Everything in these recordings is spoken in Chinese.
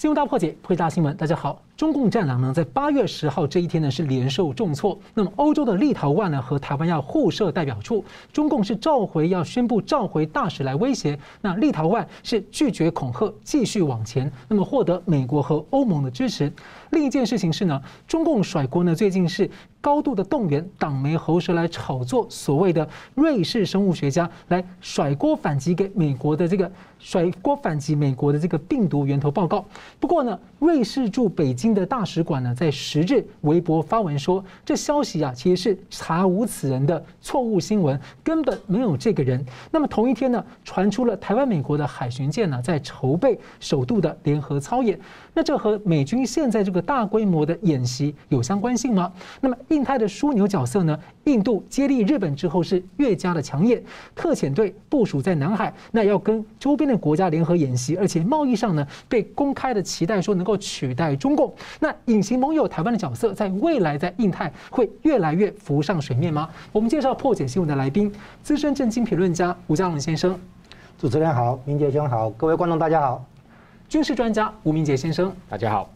新闻大破解，回答新闻，大家好。中共战狼呢，在八月十号这一天呢是连受重挫。那么欧洲的立陶宛呢和台湾要互设代表处，中共是召回要宣布召回大使来威胁。那立陶宛是拒绝恐吓，继续往前。那么获得美国和欧盟的支持。另一件事情是呢，中共甩锅呢最近是高度的动员党媒喉舌来炒作所谓的瑞士生物学家来甩锅反击给美国的这个甩锅反击美国的这个病毒源头报告。不过呢，瑞士驻北京的大使馆呢，在十日微博发文说，这消息啊，其实是查无此人的错误新闻，根本没有这个人。那么同一天呢，传出了台湾、美国的海巡舰呢，在筹备首度的联合操演。那这和美军现在这个大规模的演习有相关性吗？那么印太的枢纽角色呢？印度接力日本之后是越加的强烈，特遣队部署在南海，那要跟周边的国家联合演习，而且贸易上呢，被公开的期待说能够取代中共。那隐形盟友台湾的角色，在未来在印太会越来越浮上水面吗？我们介绍破解新闻的来宾，资深政经评论家吴家龙先生。主持人好，明杰兄好，各位观众大家好。军事专家吴明杰先生，大家好。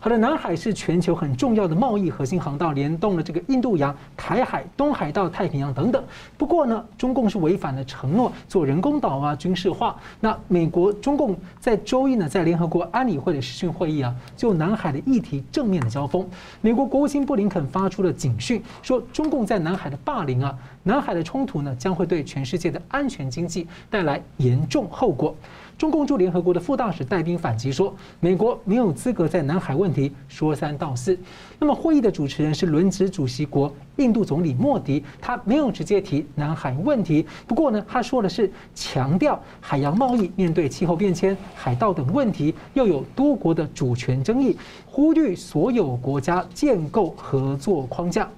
好的，南海是全球很重要的贸易核心航道，联动了这个印度洋、台海、东海到太平洋等等。不过呢，中共是违反了承诺，做人工岛啊，军事化。那美国、中共在周一呢，在联合国安理会的视讯会议啊，就南海的议题正面的交锋。美国国务卿布林肯发出了警讯，说中共在南海的霸凌啊，南海的冲突呢，将会对全世界的安全经济带来严重后果。中共驻联合国的副大使戴宾反击说，美国没有资格在南海问题说三道四。那么会议的主持人是轮值主席国印度总理莫迪，他没有直接提南海问题，不过呢，他说的是强调海洋贸易面对气候变迁、海盗等问题，又有多国的主权争议，呼吁所有国家建构合作框架。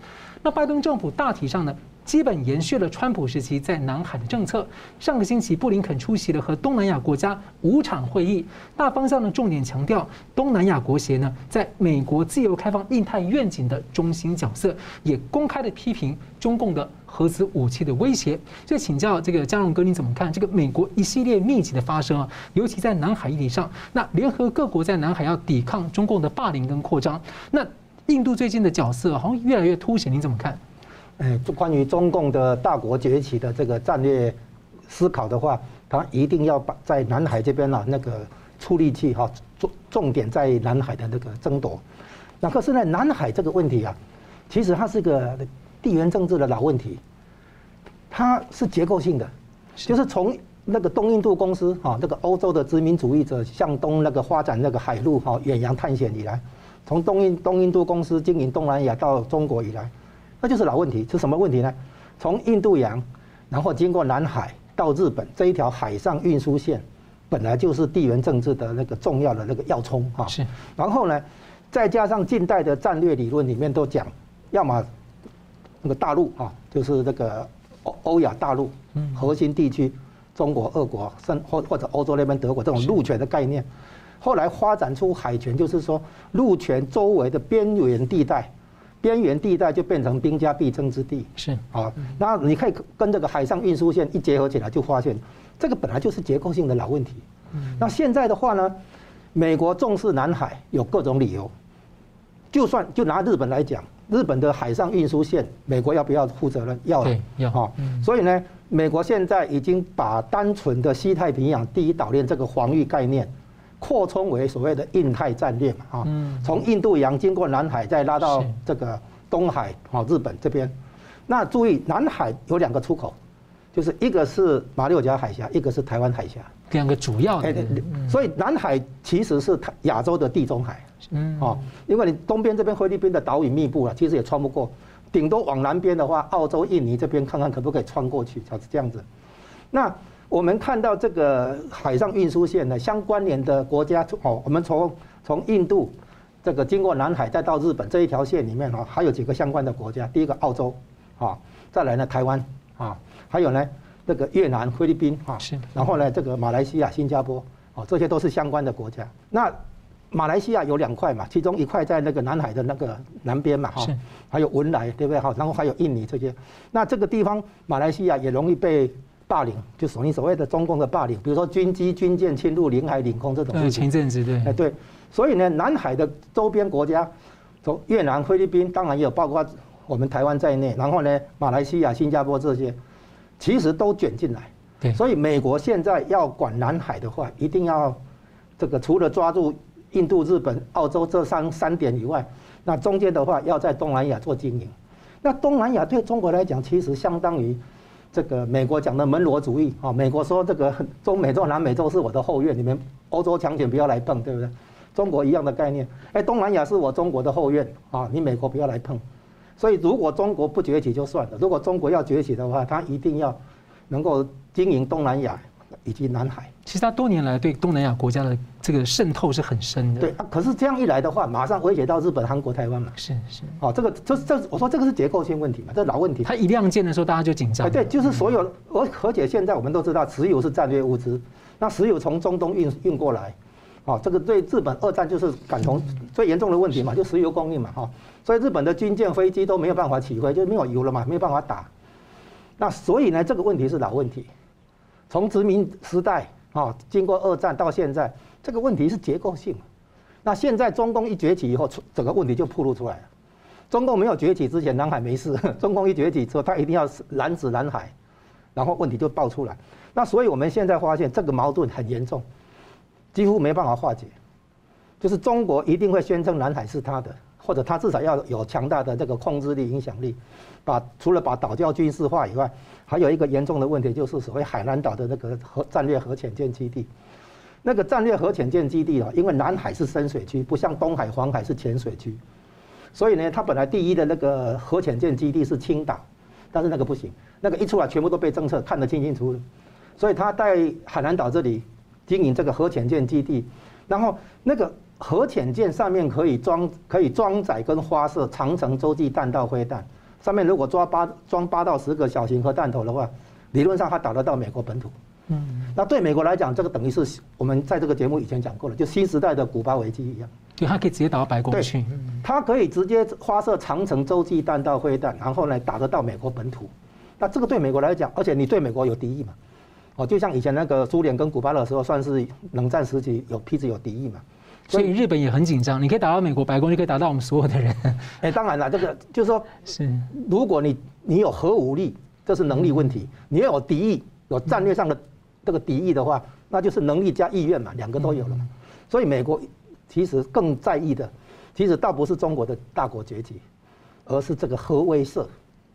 那拜登政府大体上呢，基本延续了川普时期在南海的政策。上个星期，布林肯出席了和东南亚国家五场会议，大方向呢重点强调东南亚国协呢，在美国自由开放印太愿景的中心角色，也公开的批评中共的核子武器的威胁。所以，请教这个江龙哥，你怎么看这个美国一系列密集的发生啊？尤其在南海议题上，那联合各国在南海要抵抗中共的霸凌跟扩张，那印度最近的角色好像越来越凸显，你怎么看？哎，关于中共的大国崛起的这个战略思考的话，他一定要把在南海这边啊那个出力气哈，重重点在南海的那个争夺。那可是呢，南海这个问题啊，其实它是个地缘政治的老问题，它是结构性的，就是从那个东印度公司哈，那个欧洲的殖民主义者向东那个发展那个海路哈远洋探险以来，从东印东印度公司经营东南亚到中国以来。那就是老问题，是什么问题呢？从印度洋，然后经过南海到日本这一条海上运输线，本来就是地缘政治的那个重要的那个要冲啊。是。然后呢，再加上近代的战略理论里面都讲，要么那个大陆啊，就是这个欧欧亚大陆核心地区，中国、俄国，甚或或者欧洲那边德国这种陆权的概念，后来发展出海权，就是说陆权周围的边缘地带。边缘地带就变成兵家必争之地，是啊，那你可以跟这个海上运输线一结合起来，就发现这个本来就是结构性的老问题。那现在的话呢，美国重视南海有各种理由，就算就拿日本来讲，日本的海上运输线，美国要不要负责任？要，要哈。所以呢，美国现在已经把单纯的西太平洋第一岛链这个防御概念。扩充为所谓的印太战略嘛，啊，从印度洋经过南海，再拉到这个东海，啊，日本这边。那注意，南海有两个出口，就是一个是马六甲海峡，一个是台湾海峡，两个主要的。所以南海其实是亚洲的地中海，嗯，哦，因为你东边这边菲律宾的岛屿密布了，其实也穿不过，顶多往南边的话，澳洲、印尼这边看看可不可以穿过去，才是这样子。那。我们看到这个海上运输线呢，相关联的国家哦，我们从从印度这个经过南海再到日本这一条线里面哦，还有几个相关的国家。第一个澳洲啊，再来呢台湾啊，还有呢这个越南、菲律宾啊，是。然后呢这个马来西亚、新加坡哦，这些都是相关的国家。那马来西亚有两块嘛，其中一块在那个南海的那个南边嘛哈，还有文莱对不对哈？然后还有印尼这些。那这个地方马来西亚也容易被。霸凌，就属于所谓的中共的霸凌，比如说军机、军舰侵入领海领空这种事情。前阵子对，哎对，所以呢，南海的周边国家，从越南、菲律宾，当然也有包括我们台湾在内，然后呢，马来西亚、新加坡这些，其实都卷进来。对，所以美国现在要管南海的话，一定要这个除了抓住印度、日本、澳洲这三三点以外，那中间的话要在东南亚做经营。那东南亚对中国来讲，其实相当于这个美国讲的门罗主义啊。美国说这个 中美洲、南美洲是我的后院，你们欧洲强权不要来碰，对不对？中国一样的概念。哎，东南亚是我中国的后院啊，你美国不要来碰。所以如果中国不崛起就算了，如果中国要崛起的话，它一定要能够经营东南亚。以及南海，其实他多年来对东南亚国家的这个渗透是很深的。对啊，可是这样一来的话，马上威胁到日本、韩国、台湾嘛。是是。哦，这个这这，我说这个是结构性问题嘛，这老问题。他一亮剑的时候，大家就紧张。对，就是所有，而而且现在我们都知道，石油是战略物资，那石油从中东运运过来，哦，这个对日本二战就是感同最严重的问题嘛，就石油供应嘛，哈，所以日本的军舰、飞机都没有办法起飞，就没有油了嘛，没有办法打。那所以呢，这个问题是老问题，从殖民时代。啊，经过二战到现在，这个问题是结构性。那现在中共一崛起以后，整个问题就暴露出来了。中共没有崛起之前，南海没事；中共一崛起之后，他一定要拦止南海，然后问题就爆出来。那所以我们现在发现这个矛盾很严重，几乎没办法化解。就是中国一定会宣称南海是他的，或者他至少要有强大的这个控制力、影响力，把除了把岛礁军事化以外。还有一个严重的问题，就是所谓海南岛的那个核战略核潜舰基地，那个战略核潜舰基地啊，因为南海是深水区，不像东海、黄海是浅水区，所以呢，它本来第一的那个核潜舰基地是青岛，但是那个不行，那个一出来全部都被侦测，看得清清楚楚，所以他在海南岛这里经营这个核潜舰基地，然后那个核潜舰上面可以装可以装载跟发射长城洲际弹道飞弹。上面如果装八装八到十个小型核弹头的话，理论上它打得到美国本土。嗯，那对美国来讲，这个等于是我们在这个节目以前讲过了，就新时代的古巴危机一样。对，它可以直接打到白宫去。它可以直接发射长城洲际弹道飞弹，然后呢打得到美国本土。那这个对美国来讲，而且你对美国有敌意嘛？哦，就像以前那个苏联跟古巴的时候，算是冷战时期有彼此有敌意嘛。所以日本也很紧张，你可以打到美国白宫，就可以打到我们所有的人。哎，当然了，这个就是说，是如果你你有核武力，这是能力问题；你要有敌意，有战略上的这个敌意的话，那就是能力加意愿嘛，两个都有了嘛。所以美国其实更在意的，其实倒不是中国的大国崛起，而是这个核威慑、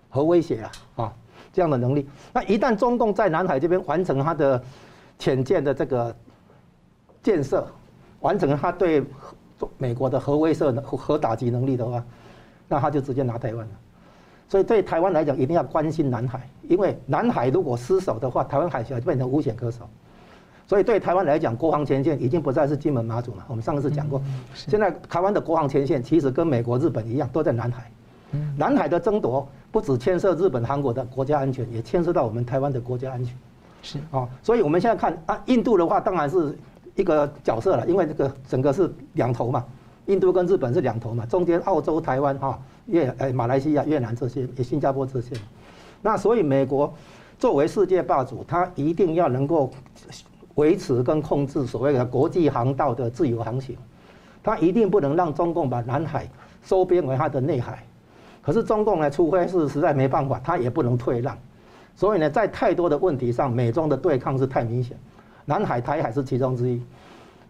核威胁啊啊这样的能力。那一旦中共在南海这边完成它的潜舰的这个建设，完成他对美国的核威慑、核打击能力的话，那他就直接拿台湾了。所以对台湾来讲，一定要关心南海，因为南海如果失守的话，台湾海峡就变成无险可守。所以对台湾来讲，国防前线已经不再是金门、马祖了。我们上次讲过，现在台湾的国防前线其实跟美国、日本一样，都在南海。南海的争夺不只牵涉日本、韩国的国家安全，也牵涉到我们台湾的国家安全。是啊，所以我们现在看啊，印度的话，当然是。一个角色了，因为这个整个是两头嘛，印度跟日本是两头嘛，中间澳洲、台湾哈、越呃马来西亚、越南这些，新加坡这些，那所以美国作为世界霸主，它一定要能够维持跟控制所谓的国际航道的自由航行，它一定不能让中共把南海收编为它的内海。可是中共呢，除非是实在没办法，它也不能退让。所以呢，在太多的问题上，美中的对抗是太明显。南海、台海是其中之一，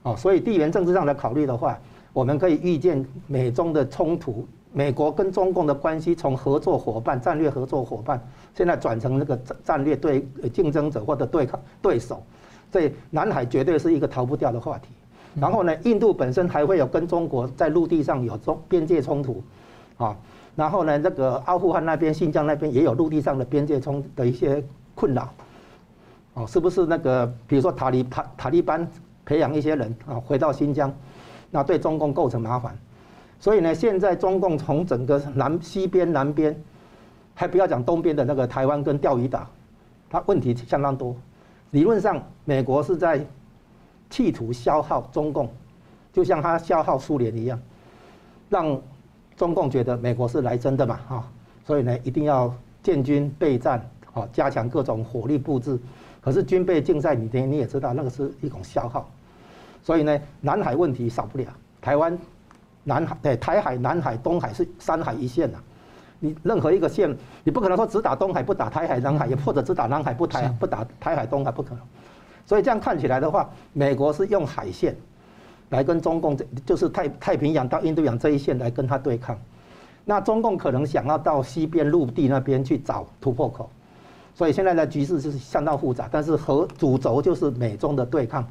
哦，所以地缘政治上的考虑的话，我们可以预见美中的冲突，美国跟中共的关系从合作伙伴、战略合作伙伴，现在转成那个战战略对竞争者或者对抗对手，所以南海绝对是一个逃不掉的话题。然后呢，印度本身还会有跟中国在陆地上有中边界冲突，啊，然后呢，那个阿富汗那边、新疆那边也有陆地上的边界冲的一些困扰。哦，是不是那个，比如说塔利塔塔利班培养一些人啊，回到新疆，那对中共构成麻烦。所以呢，现在中共从整个南西边、南边，还不要讲东边的那个台湾跟钓鱼岛，它问题相当多。理论上，美国是在企图消耗中共，就像它消耗苏联一样，让中共觉得美国是来真的嘛，哈。所以呢，一定要建军备战。哦，加强各种火力布置。可是军备竞赛，你你你也知道，那个是一种消耗。所以呢，南海问题少不了。台湾、南海对台海、南海、东海是三海一线呐。你任何一个线，你不可能说只打东海不打台海、南海，也或者只打南海不台不打台海、东海，不可能。所以这样看起来的话，美国是用海线来跟中共，这就是太太平洋到印度洋这一线来跟他对抗。那中共可能想要到西边陆地那边去找突破口，所以现在的局势就是相当复杂。但是和主轴就是美中的对抗，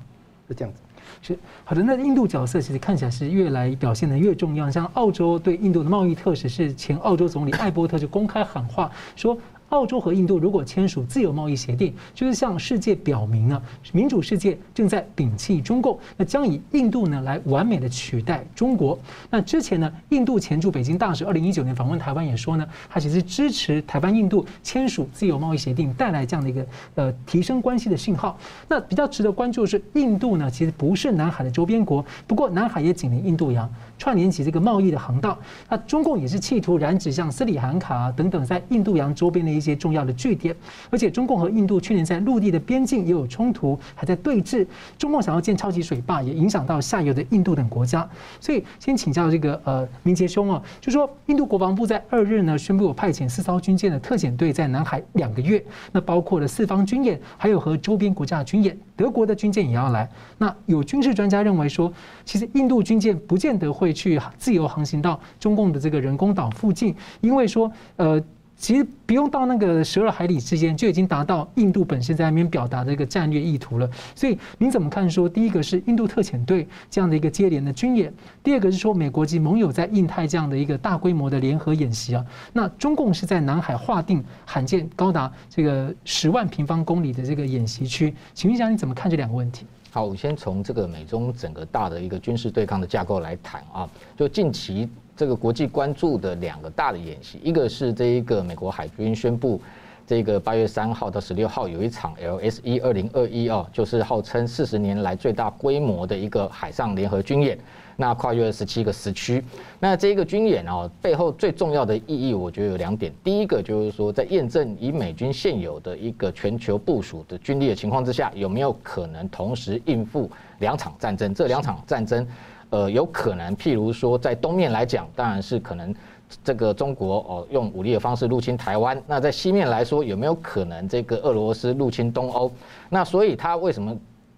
是这样子。是好的，那印度角色其实看起来是越来表现得越重要。像澳洲对印度的贸易特使是前澳洲总理艾伯特就公开喊话说。澳洲和印度如果签署自由贸易协定，就是向世界表明呢，民主世界正在摒弃中共，那将以印度呢来完美的取代中国。那之前呢，印度前驻北京大使二零一九年访问台湾也说呢，他其实支持台湾印度签署自由贸易协定，带来这样的一个呃提升关系的信号。那比较值得关注的是，印度呢其实不是南海的周边国，不过南海也紧邻印度洋。串联起这个贸易的航道，那中共也是企图染指像斯里兰卡啊等等在印度洋周边的一些重要的据点，而且中共和印度去年在陆地的边境也有冲突，还在对峙。中共想要建超级水坝，也影响到下游的印度等国家。所以，先请教这个呃明杰兄啊，就说印度国防部在二日呢宣布有派遣四艘军舰的特遣队在南海两个月，那包括了四方军演，还有和周边国家的军演，德国的军舰也要来。那有军事专家认为说，其实印度军舰不见得会。会去自由航行到中共的这个人工岛附近，因为说，呃，其实不用到那个十二海里之间，就已经达到印度本身在那边表达的一个战略意图了。所以您怎么看？说第一个是印度特遣队这样的一个接连的军演，第二个是说美国及盟友在印太这样的一个大规模的联合演习啊。那中共是在南海划定罕见高达这个十万平方公里的这个演习区，请问一下你怎么看这两个问题？好，我先从这个美中整个大的一个军事对抗的架构来谈啊。就近期这个国际关注的两个大的演习，一个是这一个美国海军宣布，这个八月三号到十六号有一场 LSE 二零二一啊，就是号称四十年来最大规模的一个海上联合军演。那跨越了十七个时区，那这一个军演哦，背后最重要的意义，我觉得有两点。第一个就是说，在验证以美军现有的一个全球部署的军力的情况之下，有没有可能同时应付两场战争？这两场战争，呃，有可能，譬如说在东面来讲，当然是可能这个中国哦用武力的方式入侵台湾；那在西面来说，有没有可能这个俄罗斯入侵东欧？那所以他为什么？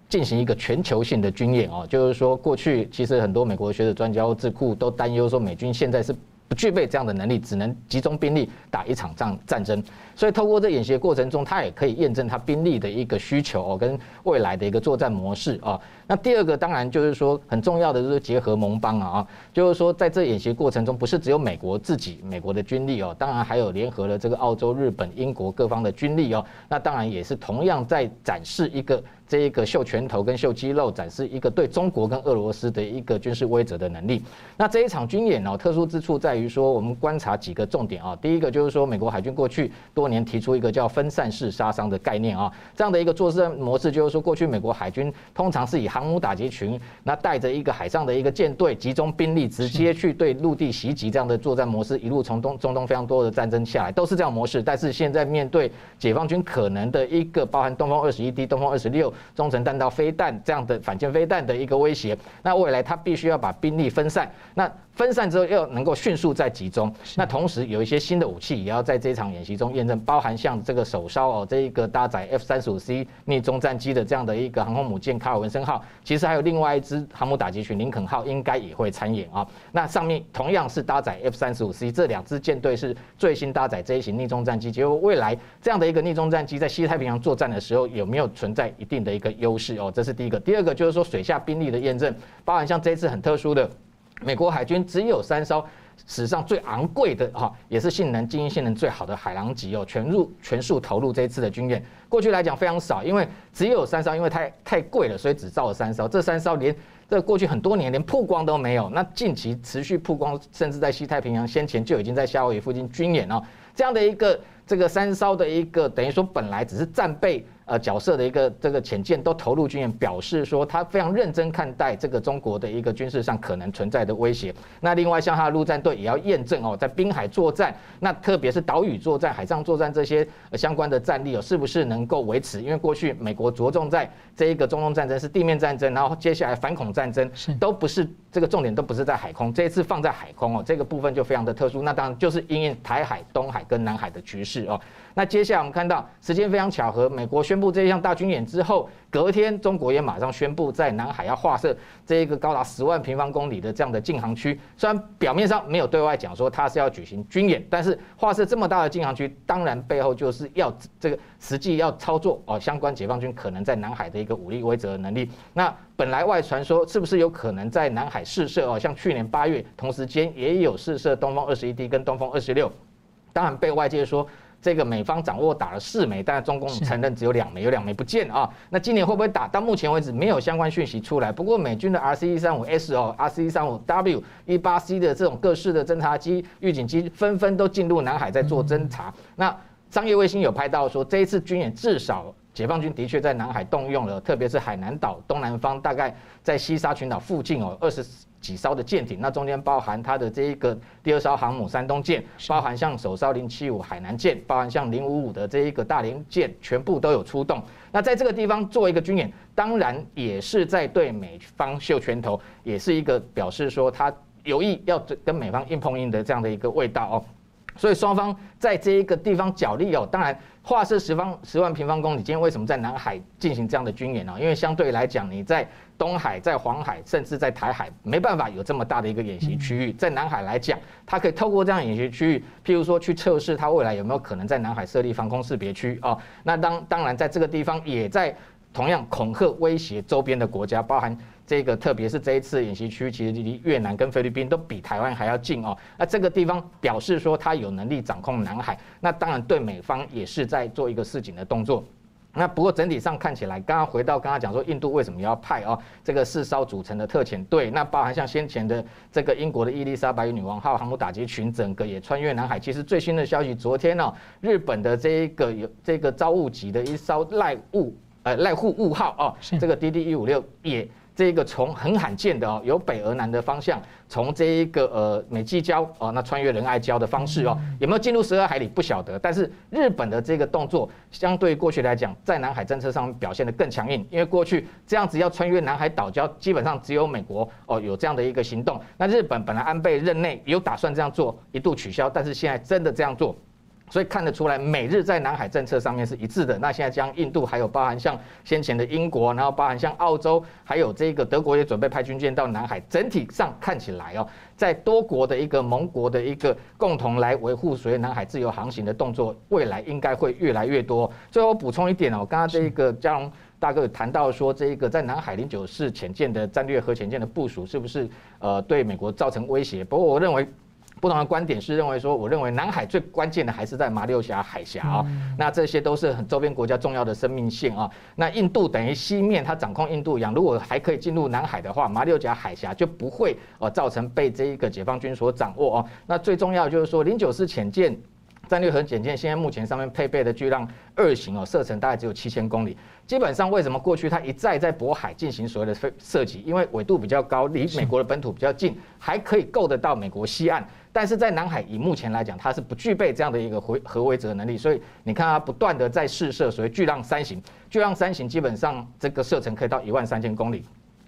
进行一个全球性的军演哦，就是说，过去其实很多美国学者、专家智库都担忧说，美军现在是不具备这样的能力，只能集中兵力打一场战战争。所以透过这演习的过程中，他也可以验证他兵力的一个需求哦，跟未来的一个作战模式啊。那第二个当然就是说很重要的就是结合盟邦啊，就是说在这演习过程中，不是只有美国自己美国的军力哦，当然还有联合了这个澳洲、日本、英国各方的军力哦。那当然也是同样在展示一个。这一个秀拳头跟秀肌肉，展示一个对中国跟俄罗斯的一个军事威慑的能力。那这一场军演哦，特殊之处在于说，我们观察几个重点啊。第一个就是说，美国海军过去多年提出一个叫分散式杀伤的概念啊，这样的一个作战模式，就是说，过去美国海军通常是以航母打击群，那带着一个海上的一个舰队，集中兵力直接去对陆地袭击这样的作战模式，一路从东中东非常多的战争下来都是这样模式。但是现在面对解放军可能的一个包含东风二十一 D、东风二十六。中程弹道飞弹这样的反舰飞弹的一个威胁，那未来他必须要把兵力分散，那分散之后又能够迅速再集中，那同时有一些新的武器也要在这场演习中验证，包含像这个首艘哦，这一个搭载 F 三十五 C 逆中战机的这样的一个航空母舰卡尔文森号，其实还有另外一支航母打击群林肯号应该也会参演啊，那上面同样是搭载 F 三十五 C，这两支舰队是最新搭载这一型逆中战机，结果未来这样的一个逆中战机在西太平洋作战的时候有没有存在一定的一个优势哦？这是第一个。第二个就是说水下兵力的验证，包含像这一次很特殊的，美国海军只有三艘史上最昂贵的哈，也是性能、经营性能最好的海狼级哦，全入全数投入这一次的军演。过去来讲非常少，因为只有三艘，因为太太贵了，所以只造了三艘。这三艘连这过去很多年连曝光都没有，那近期持续曝光，甚至在西太平洋先前就已经在夏威夷附近军演哦，这样的一个。这个三艘的一个等于说本来只是战备。呃，角色的一个这个潜舰都投入军演，表示说他非常认真看待这个中国的一个军事上可能存在的威胁。那另外，像他的陆战队也要验证哦，在滨海作战，那特别是岛屿作战、海上作战这些相关的战力哦，是不是能够维持？因为过去美国着重在这一个中东战争是地面战争，然后接下来反恐战争都不是这个重点，都不是在海空。这一次放在海空哦，这个部分就非常的特殊。那当然就是因应台海、东海跟南海的局势哦。那接下来我们看到时间非常巧合，美国宣宣布这一项大军演之后，隔天中国也马上宣布在南海要划设这一个高达十万平方公里的这样的禁航区。虽然表面上没有对外讲说它是要举行军演，但是划设这么大的禁航区，当然背后就是要这个实际要操作哦，相关解放军可能在南海的一个武力威慑能力。那本来外传说是不是有可能在南海试射哦？像去年八月同时间也有试射东风二十一 D 跟东风二十六，当然被外界说。这个美方掌握打了四枚，但是中共承认只有两枚，有两枚不见啊。那今年会不会打？到目前为止没有相关讯息出来。不过美军的 RC 一三五 S 哦，RC 一三五 W 一八 C 的这种各式的侦察机、预警机纷纷都进入南海在做侦察。那商业卫星有拍到说，这一次军演至少解放军的确在南海动用了，特别是海南岛东南方，大概在西沙群岛附近哦，二十。几艘的舰艇，那中间包含它的这一个第二艘航母山东舰，包含像首艘零七五海南舰，包含像零五五的这一个大连舰，全部都有出动。那在这个地方做一个军演，当然也是在对美方秀拳头，也是一个表示说他有意要跟美方硬碰硬的这样的一个味道哦。所以双方在这一个地方角力哦，当然画设十方十万平方公里，今天为什么在南海进行这样的军演呢？因为相对来讲，你在东海、在黄海，甚至在台海，没办法有这么大的一个演习区域。在南海来讲，它可以透过这样演习区域，譬如说去测试它未来有没有可能在南海设立防空识别区啊。那当当然，在这个地方也在同样恐吓威胁周边的国家，包含这个，特别是这一次演习区，其实离越南跟菲律宾都比台湾还要近哦。那这个地方表示说，它有能力掌控南海，那当然对美方也是在做一个示警的动作。那不过整体上看起来，刚刚回到刚刚讲说，印度为什么要派哦这个四艘组成的特遣队？那包含像先前的这个英国的伊丽莎白女王号航母打击群，整个也穿越南海。其实最新的消息，昨天哦，日本的这一个有这个遭误级的一艘濑户呃赖户雾号哦，这个 DD 一五六也。这一个从很罕见的哦，由北而南的方向，从这一个呃美济礁哦，那穿越仁爱礁的方式哦，有没有进入十二海里不晓得。但是日本的这个动作，相对于过去来讲，在南海政策上表现得更强硬，因为过去这样子要穿越南海岛礁，基本上只有美国哦有这样的一个行动。那日本本来安倍任内有打算这样做，一度取消，但是现在真的这样做。所以看得出来，美日在南海政策上面是一致的。那现在将印度，还有包含像先前的英国，然后包含像澳洲，还有这个德国也准备派军舰到南海。整体上看起来哦，在多国的一个盟国的一个共同来维护所谓南海自由航行的动作，未来应该会越来越多。最后补充一点哦，刚刚这一个嘉荣大哥有谈到说，这一个在南海零九式潜舰的战略核潜舰的部署，是不是呃对美国造成威胁？不过我认为。不同的观点是认为说，我认为南海最关键的还是在马六甲海峡啊，那这些都是很周边国家重要的生命线啊。那印度等于西面它掌控印度洋，如果还可以进入南海的话，马六甲海峡就不会呃造成被这一个解放军所掌握哦。那最重要就是说，零九式潜舰。战略核潜舰现在目前上面配备的巨浪二型哦，射程大概只有七千公里。基本上为什么过去它一再在渤海进行所谓的飞射击？因为纬度比较高，离美国的本土比较近，还可以够得到美国西岸。但是在南海以目前来讲，它是不具备这样的一个回核威慑能力。所以你看它不断的在试射所谓巨浪三型，巨浪三型基本上这个射程可以到一万三千公里。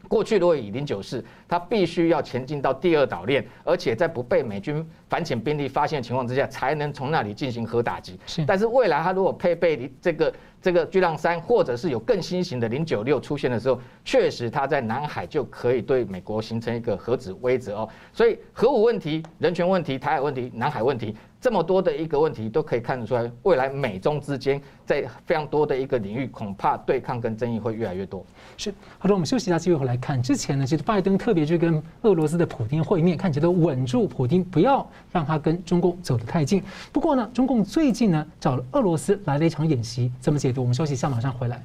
过去如果以零九式，它必须要前进到第二岛链，而且在不被美军反潜兵力发现的情况之下，才能从那里进行核打击。是，但是未来它如果配备这个这个巨浪三，或者是有更新型的零九六出现的时候，确实它在南海就可以对美国形成一个核子威慑哦。所以核武问题、人权问题、台海问题、南海问题。这么多的一个问题都可以看得出来，未来美中之间在非常多的一个领域，恐怕对抗跟争议会越来越多。是，好的，我们休息一下，继续回来看。之前呢，其实拜登特别去跟俄罗斯的普京会面，看起来都稳住普京，不要让他跟中共走得太近。不过呢，中共最近呢找了俄罗斯来了一场演习，怎么解读？我们休息一下，马上回来。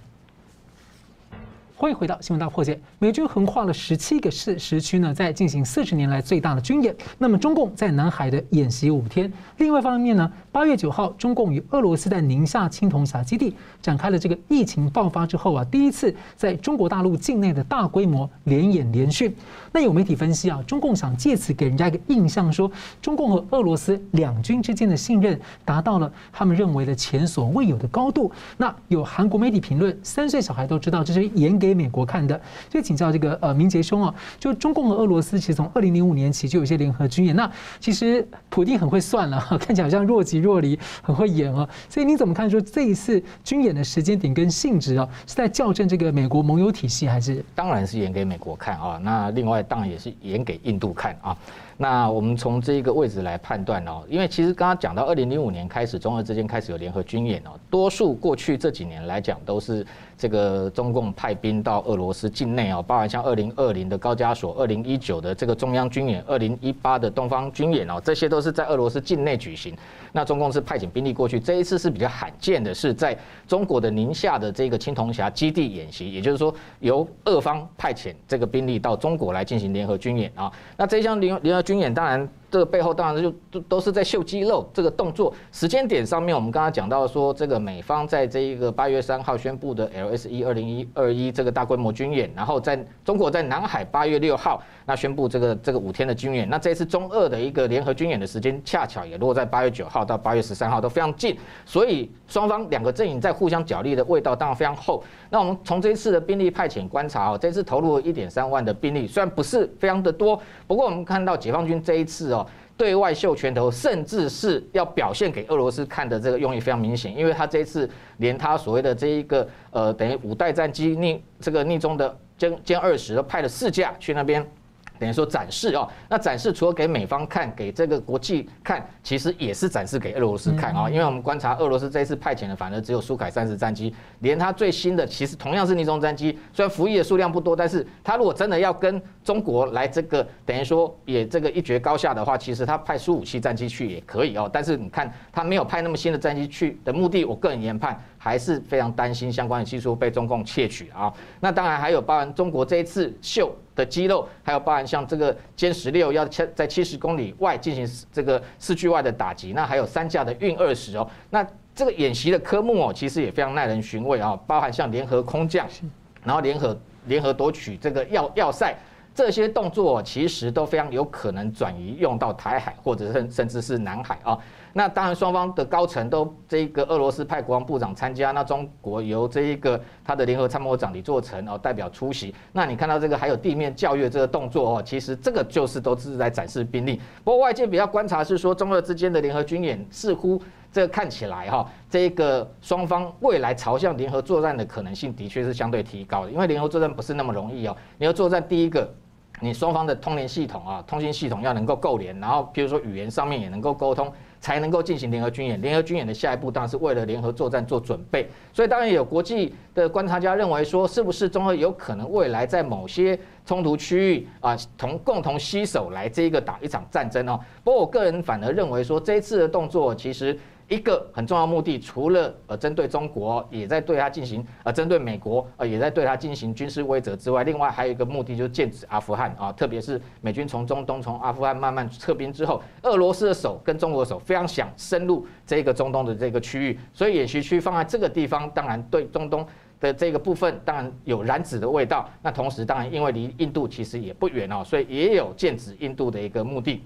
欢迎回到新闻大破解。美军横跨了十七个市时区呢，在进行四十年来最大的军演。那么中共在南海的演习五天。另外一方面呢，八月九号，中共与俄罗斯在宁夏青铜峡基地展开了这个疫情爆发之后啊，第一次在中国大陆境内的大规模联演联训。那有媒体分析啊，中共想借此给人家一个印象，说中共和俄罗斯两军之间的信任达到了他们认为的前所未有的高度。那有韩国媒体评论，三岁小孩都知道这是演给美国看的。所以请教这个呃明杰兄啊，就中共和俄罗斯其实从二零零五年起就有些联合军演。那其实普丁很会算了，看起来好像若即若离，很会演啊。所以你怎么看说这一次军演的时间点跟性质啊，是在校正这个美国盟友体系，还是？当然是演给美国看啊。那另外。当然也是演给印度看啊。那我们从这个位置来判断哦，因为其实刚刚讲到二零零五年开始，中俄之间开始有联合军演哦，多数过去这几年来讲都是这个中共派兵到俄罗斯境内哦，包含像二零二零的高加索、二零一九的这个中央军演、二零一八的东方军演哦，这些都是在俄罗斯境内举行。那中共是派遣兵力过去，这一次是比较罕见的，是在中国的宁夏的这个青铜峡基地演习，也就是说由俄方派遣这个兵力到中国来进行联合军演啊。那这一项联联合军演当然。这个背后当然就都都是在秀肌肉。这个动作时间点上面，我们刚刚讲到说，这个美方在这一个八月三号宣布的 LSE 二零一二一这个大规模军演，然后在中国在南海八月六号那宣布这个这个五天的军演。那这次中俄的一个联合军演的时间恰巧也落在八月九号到八月十三号都非常近，所以双方两个阵营在互相角力的味道当然非常厚。那我们从这一次的兵力派遣观察哦，这次投入一点三万的兵力，虽然不是非常的多，不过我们看到解放军这一次哦。对外秀拳头，甚至是要表现给俄罗斯看的这个用意非常明显，因为他这一次连他所谓的这一个呃，等于五代战机逆这个逆中的歼歼二十都派了四架去那边。等于说展示哦，那展示除了给美方看，给这个国际看，其实也是展示给俄罗斯看啊。因为我们观察俄罗斯这一次派遣的，反而只有苏凯三十战机，连它最新的其实同样是逆中战机，虽然服役的数量不多，但是它如果真的要跟中国来这个等于说也这个一决高下的话，其实它派苏五七战机去也可以哦。但是你看它没有派那么新的战机去的目的，我个人研判还是非常担心相关的技术被中共窃取啊。那当然还有包含中国这一次秀。的肌肉，还有包含像这个歼十六要在七十公里外进行这个四距外的打击，那还有三架的运二十哦，那这个演习的科目哦，其实也非常耐人寻味啊，包含像联合空降，然后联合联合夺取这个要要塞，这些动作其实都非常有可能转移用到台海或者甚甚至是南海啊。那当然，双方的高层都这一个俄罗斯派国防部长参加，那中国由这一个他的联合参谋长李作成哦代表出席。那你看到这个还有地面教阅这个动作哦，其实这个就是都是在展示兵力。不过外界比较观察是说，中俄之间的联合军演似乎这个看起来哈，这个双方未来朝向联合作战的可能性的确是相对提高的，因为联合作战不是那么容易哦。联合作战第一个，你双方的通联系统啊，通信系统要能够够联，然后比如说语言上面也能够沟通。才能够进行联合军演。联合军演的下一步当然是为了联合作战做准备。所以当然有国际的观察家认为说，是不是中俄有可能未来在某些冲突区域啊，同共同携手来这一个打一场战争哦？不过我个人反而认为说，这一次的动作其实。一个很重要目的，除了呃针对中国，也在对它进行呃针对美国，呃也在对它进行军事威胁之外，另外还有一个目的就是剑指阿富汗啊，特别是美军从中东从阿富汗慢慢撤兵之后，俄罗斯的手跟中国的手非常想深入这个中东的这个区域，所以演习区放在这个地方，当然对中东的这个部分当然有染指的味道。那同时当然因为离印度其实也不远哦，所以也有剑指印度的一个目的。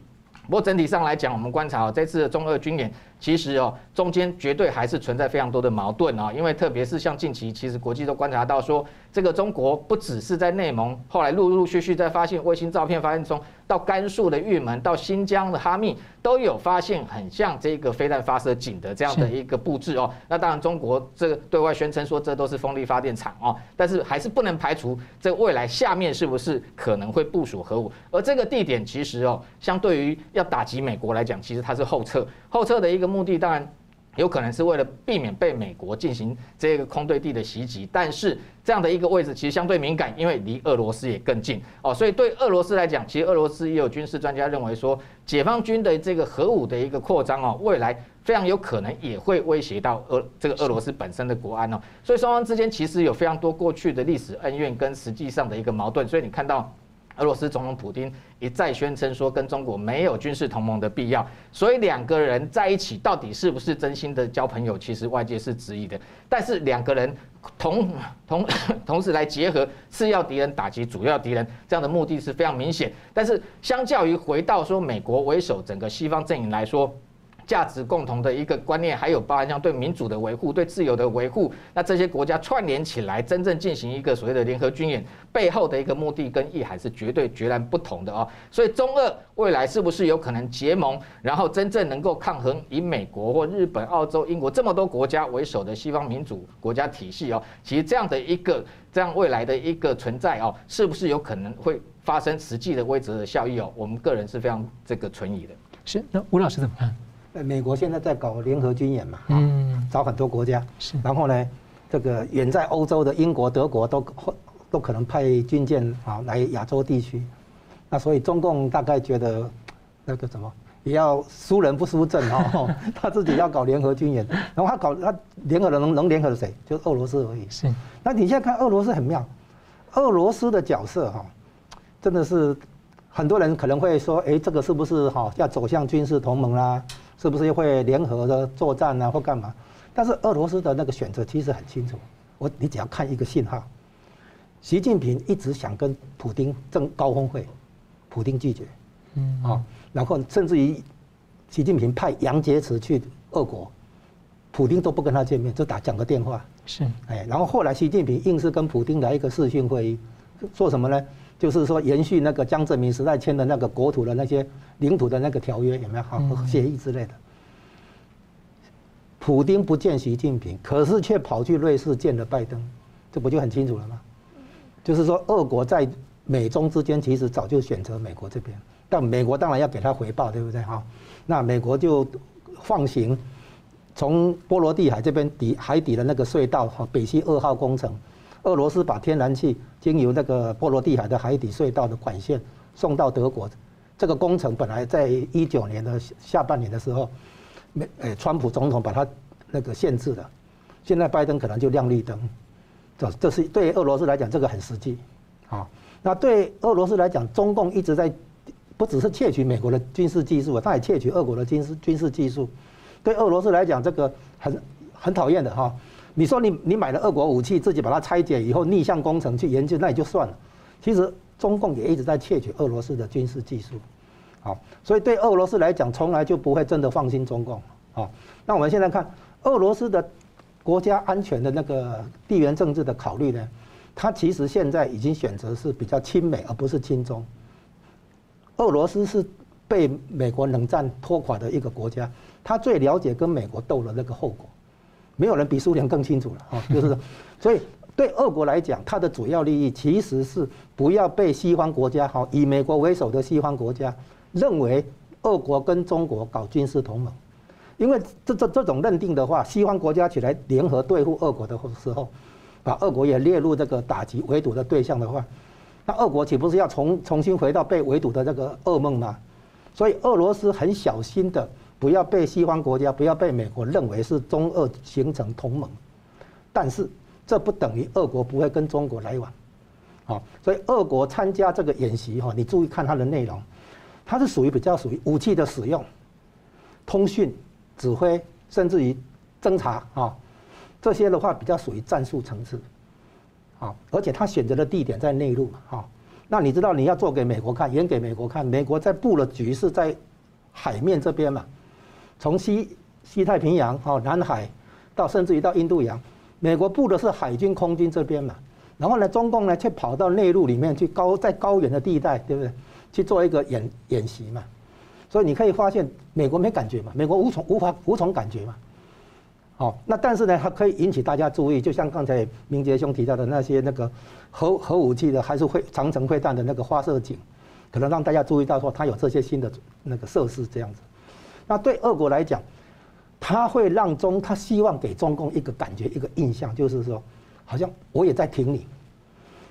不过整体上来讲，我们观察，这次的中俄军演。其实哦，中间绝对还是存在非常多的矛盾啊，因为特别是像近期，其实国际都观察到说，这个中国不只是在内蒙，后来陆陆续续在发现卫星照片，发现从到甘肃的玉门到新疆的哈密都有发现很像这个飞弹发射井的这样的一个布置哦。那当然，中国这个对外宣称说这都是风力发电厂哦，但是还是不能排除这未来下面是不是可能会部署核武，而这个地点其实哦，相对于要打击美国来讲，其实它是后撤，后撤的一个。目的当然有可能是为了避免被美国进行这个空对地的袭击，但是这样的一个位置其实相对敏感，因为离俄罗斯也更近哦，所以对俄罗斯来讲，其实俄罗斯也有军事专家认为说，解放军的这个核武的一个扩张哦，未来非常有可能也会威胁到俄这个俄罗斯本身的国安哦，所以双方之间其实有非常多过去的历史恩怨跟实际上的一个矛盾，所以你看到。俄罗斯总统普京一再宣称说，跟中国没有军事同盟的必要，所以两个人在一起到底是不是真心的交朋友，其实外界是质疑的。但是两个人同同 同时来结合次要敌人打击主要敌人，这样的目的是非常明显。但是相较于回到说美国为首整个西方阵营来说，价值共同的一个观念，还有包含像对民主的维护、对自由的维护，那这些国家串联起来，真正进行一个所谓的联合军演，背后的一个目的跟意涵是绝对截然不同的哦。所以中俄未来是不是有可能结盟，然后真正能够抗衡以美国或日本、澳洲、英国这么多国家为首的西方民主国家体系哦？其实这样的一个这样未来的一个存在哦，是不是有可能会发生实际的威慑的效益哦？我们个人是非常这个存疑的。是，那吴老师怎么看？美国现在在搞联合军演嘛，嗯，找很多国家，是，然后呢，这个远在欧洲的英国、德国都都可能派军舰啊来亚洲地区，那所以中共大概觉得那个什么也要输人不输阵哦，他自己要搞联合军演，然后他搞他联合的能能联合的谁？就俄罗斯而已。是，那你现在看俄罗斯很妙，俄罗斯的角色哈，真的是很多人可能会说，哎，这个是不是哈要走向军事同盟啦？是不是会联合的作战啊，或干嘛？但是俄罗斯的那个选择其实很清楚，我你只要看一个信号，习近平一直想跟普京正高峰会，普京拒绝，嗯，啊，然后甚至于习近平派杨洁篪去俄国，普京都不跟他见面，就打讲个电话，是，哎，然后后来习近平硬是跟普京来一个视讯会议，做什么呢？就是说延续那个江泽民时代签的那个国土的那些。领土的那个条约有没有好协议之类的？普丁不见习近平，可是却跑去瑞士见了拜登，这不就很清楚了吗？就是说，俄国在美中之间其实早就选择美国这边，但美国当然要给他回报，对不对？哈，那美国就放行从波罗的海这边底海底的那个隧道哈，北溪二号工程，俄罗斯把天然气经由那个波罗的海的海底隧道的管线送到德国。这个工程本来在一九年的下半年的时候，美诶，川普总统把它那个限制了，现在拜登可能就亮绿灯，这这是对俄罗斯来讲这个很实际，啊，那对俄罗斯来讲，中共一直在不只是窃取美国的军事技术，他也窃取俄国的军事军事技术，对俄罗斯来讲这个很很讨厌的哈，你说你你买了俄国武器，自己把它拆解以后逆向工程去研究，那也就算了，其实。中共也一直在窃取俄罗斯的军事技术，好，所以对俄罗斯来讲，从来就不会真的放心中共，好，那我们现在看俄罗斯的国家安全的那个地缘政治的考虑呢，它其实现在已经选择是比较亲美而不是亲中。俄罗斯是被美国冷战拖垮的一个国家，他最了解跟美国斗的那个后果，没有人比苏联更清楚了啊，就是，所以。对俄国来讲，它的主要利益其实是不要被西方国家，好以美国为首的西方国家认为俄国跟中国搞军事同盟，因为这这这种认定的话，西方国家起来联合对付俄国的时候，把俄国也列入这个打击围堵的对象的话，那俄国岂不是要重重新回到被围堵的这个噩梦吗？所以俄罗斯很小心的不要被西方国家，不要被美国认为是中俄形成同盟，但是。这不等于俄国不会跟中国来往，好，所以俄国参加这个演习哈，你注意看它的内容，它是属于比较属于武器的使用、通讯、指挥，甚至于侦查啊，这些的话比较属于战术层次，啊，而且他选择的地点在内陆哈，那你知道你要做给美国看，演给美国看，美国在布了局是在海面这边嘛，从西西太平洋哈、南海到甚至于到印度洋。美国布的是海军、空军这边嘛，然后呢，中共呢却跑到内陆里面去高在高原的地带，对不对？去做一个演演习嘛，所以你可以发现，美国没感觉嘛，美国无从无法无从感觉嘛。好，那但是呢，它可以引起大家注意，就像刚才明杰兄提到的那些那个核核武器的，还是会长程会弹的那个发射井，可能让大家注意到说它有这些新的那个设施这样子。那对俄国来讲，他会让中，他希望给中共一个感觉，一个印象，就是说，好像我也在挺你。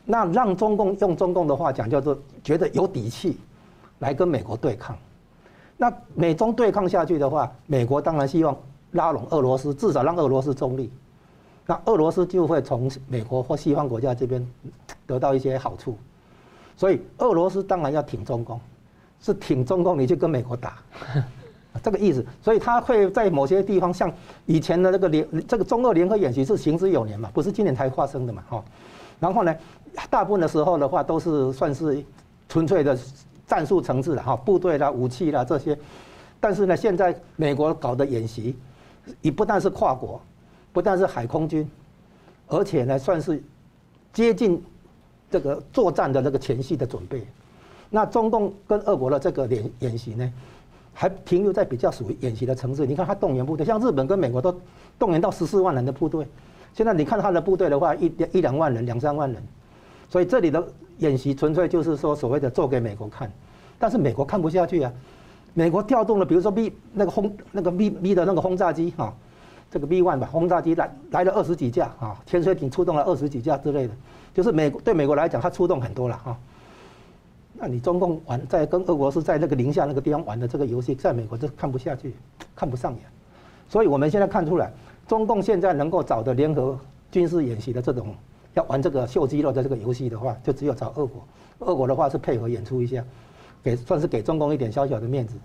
那让中共用中共的话讲，叫做觉得有底气，来跟美国对抗。那美中对抗下去的话，美国当然希望拉拢俄罗斯，至少让俄罗斯中立。那俄罗斯就会从美国或西方国家这边得到一些好处。所以俄罗斯当然要挺中共，是挺中共，你去跟美国打，这个意思。所以他会在某些地方，像以前的那个联，这个中俄联合演习是行之有年嘛，不是今年才发生的嘛，哈。然后呢，大部分的时候的话都是算是纯粹的战术层次的哈，部队啦、武器啦这些。但是呢，现在美国搞的演习，也不但是跨国，不但是海空军，而且呢，算是接近这个作战的那个前戏的准备。那中共跟俄国的这个演演习呢，还停留在比较属于演习的层次。你看，他动员部队，像日本跟美国都动员到十四万人的部队。现在你看他的部队的话，一一两万人，两三万人，所以这里的演习纯粹就是说所谓的做给美国看，但是美国看不下去啊。美国调动了，比如说 B 那个轰那个 B B 的那个轰炸机哈，这个 B one 吧，轰炸机来来了二十几架啊，潜水艇出动了二十几架之类的，就是美国对美国来讲，它出动很多了哈。那你中共玩在跟俄国是在那个零下那个地方玩的这个游戏，在美国就看不下去，看不上眼，所以我们现在看出来。中共现在能够找的联合军事演习的这种要玩这个秀肌肉的这个游戏的话，就只有找俄国。俄国的话是配合演出一下，给算是给中共一点小小的面子，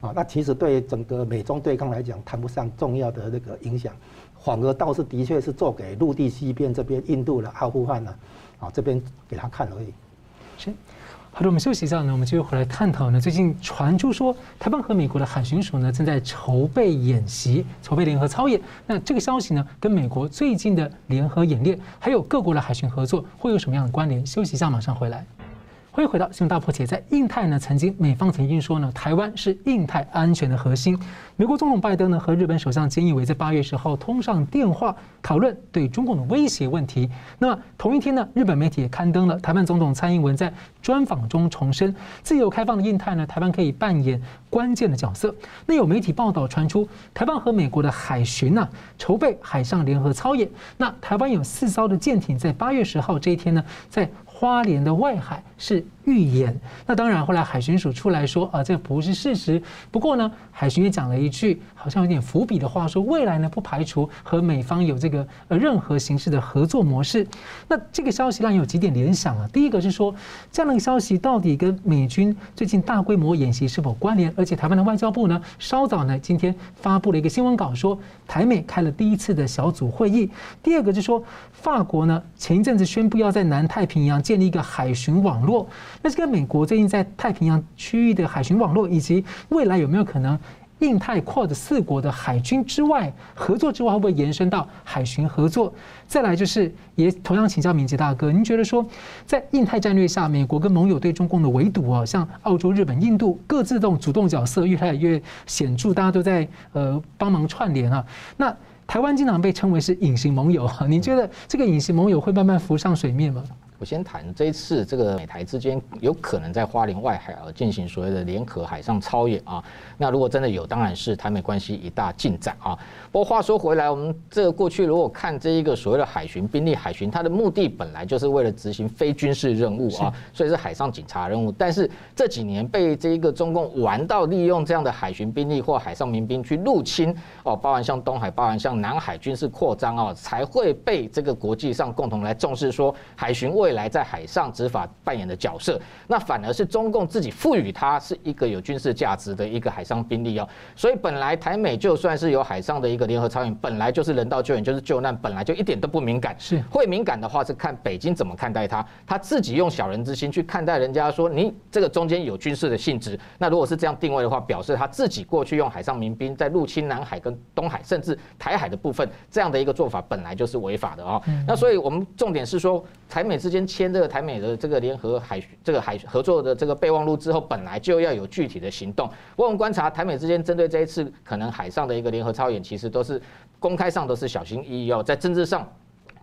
啊，那其实对整个美中对抗来讲谈不上重要的那个影响，反而倒是的确是做给陆地西边这边印度的阿富汗呢，啊这边给他看而已。是。好的，我们休息一下呢，我们继续回来探讨呢。最近传出说，台湾和美国的海巡署呢正在筹备演习，筹备联合操演。那这个消息呢，跟美国最近的联合演练，还有各国的海巡合作，会有什么样的关联？休息一下，马上回来。欢迎回到新闻大破解。在印太呢，曾经美方曾经说呢，台湾是印太安全的核心。美国总统拜登呢和日本首相菅义伟在八月十号通上电话，讨论对中共的威胁问题。那么同一天呢，日本媒体也刊登了台湾总统蔡英文在专访中重申，自由开放的印太呢，台湾可以扮演关键的角色。那有媒体报道传出，台湾和美国的海巡呢筹备海上联合操演。那台湾有四艘的舰艇在八月十号这一天呢，在花莲的外海是预演，那当然后来海巡署出来说啊，这不是事实。不过呢，海巡也讲了一句好像有点伏笔的话，说未来呢不排除和美方有这个呃任何形式的合作模式。那这个消息让有几点联想啊？第一个是说，这样的消息到底跟美军最近大规模演习是否关联？而且台湾的外交部呢，稍早呢今天发布了一个新闻稿，说台美开了第一次的小组会议。第二个就是说，法国呢前一阵子宣布要在南太平洋建立一个海巡网络。那这个美国最近在太平洋区域的海巡网络，以及未来有没有可能印太跨的四国的海军之外合作之外，会不会延伸到海巡合作？再来就是也同样请教明捷大哥，您觉得说在印太战略下，美国跟盟友对中共的围堵啊，像澳洲、日本、印度各自这种主动角色越来越显著，大家都在呃帮忙串联啊。那台湾经常被称为是隐形盟友，您觉得这个隐形盟友会慢慢浮上水面吗？我先谈这一次这个美台之间有可能在花莲外海啊进行所谓的联合海上操演啊。那如果真的有，当然是台美关系一大进展啊。不过话说回来，我们这个过去如果看这一个所谓的海巡兵力，海巡它的目的本来就是为了执行非军事任务啊，所以是海上警察任务。但是这几年被这一个中共玩到利用这样的海巡兵力或海上民兵去入侵哦，包含像东海，包含像南海军事扩张啊，才会被这个国际上共同来重视，说海巡未来在海上执法扮演的角色，那反而是中共自己赋予它是一个有军事价值的一个海上兵力哦。所以本来台美就算是有海上的一个联合操演，本来就是人道救援，就是救难，本来就一点都不敏感。是会敏感的话，是看北京怎么看待它。他自己用小人之心去看待人家，说你这个中间有军事的性质。那如果是这样定位的话，表示他自己过去用海上民兵在入侵南海跟东海，甚至台海的部分，这样的一个做法本来就是违法的哦。那所以我们重点是说，台美之间先签。这个台美的这个联合海这个海合作的这个备忘录之后，本来就要有具体的行动。我们观察台美之间针对这一次可能海上的一个联合操演，其实都是公开上都是小心翼翼哦，在政治上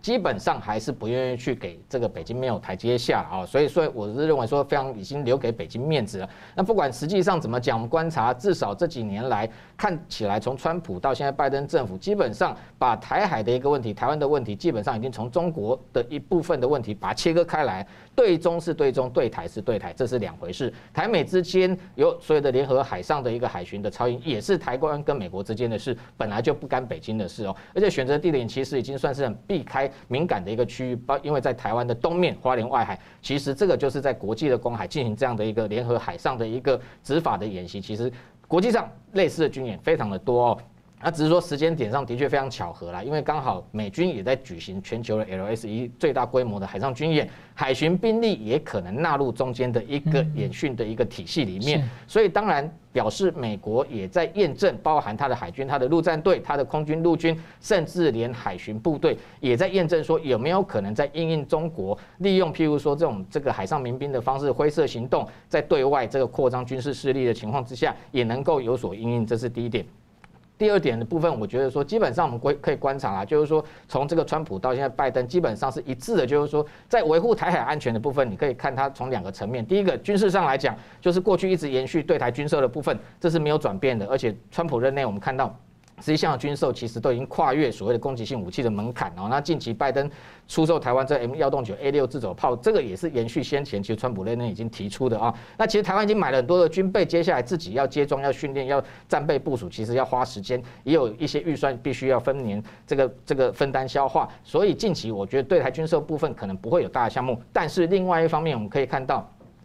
基本上还是不愿意去给这个北京没有台阶下啊。所以，所以我是认为说，非常已经留给北京面子了。那不管实际上怎么讲，我们观察至少这几年来看起来，从川普到现在拜登政府，基本上把台海的一个问题、台湾的问题，基本上已经从中国的一部分的问题把它切割开来，对中是对中，对台是对台，这是两回事。台美之间有所谓的联合海上的一个海巡的超英，也是台湾跟美国之间的事，本来就不干北京的事哦。而且选择地点其实已经算是很避开敏感的一个区域，包因为在台湾的东面花莲外海，其实这个就是在国际的公海进行这样的一个联合海上的一个执法的演习，其实国际上类似的军演非常的多哦。那只是说时间点上的确非常巧合啦，因为刚好美军也在举行全球的 LSE 最大规模的海上军演，海巡兵力也可能纳入中间的一个演训的一个体系里面，所以当然表示美国也在验证，包含它的海军、它的陆战队、它的空军、陆军，甚至连海巡部队也在验证说有没有可能在应应中国利用譬如说这种这个海上民兵的方式灰色行动，在对外这个扩张军事势力的情况之下，也能够有所应应，这是第一点。第二点的部分，我觉得说，基本上我们可可以观察啊，就是说，从这个川普到现在拜登，基本上是一致的，就是说，在维护台海安全的部分，你可以看它从两个层面。第一个，军事上来讲，就是过去一直延续对台军售的部分，这是没有转变的，而且川普任内我们看到。实际上，军售其实都已经跨越所谓的攻击性武器的门槛哦。那近期拜登出售台湾这 M 幺洞九 A 六自走炮，这个也是延续先前其实川普那边已经提出的啊。那其实台湾已经买了很多的军备，接下来自己要接装、要训练、要战备部署，其实要花时间，也有一些预算必须要分年这个这个分担消化。所以近期我觉得对台军售部分可能不会有大的项目，但是另外一方面我们可以看到。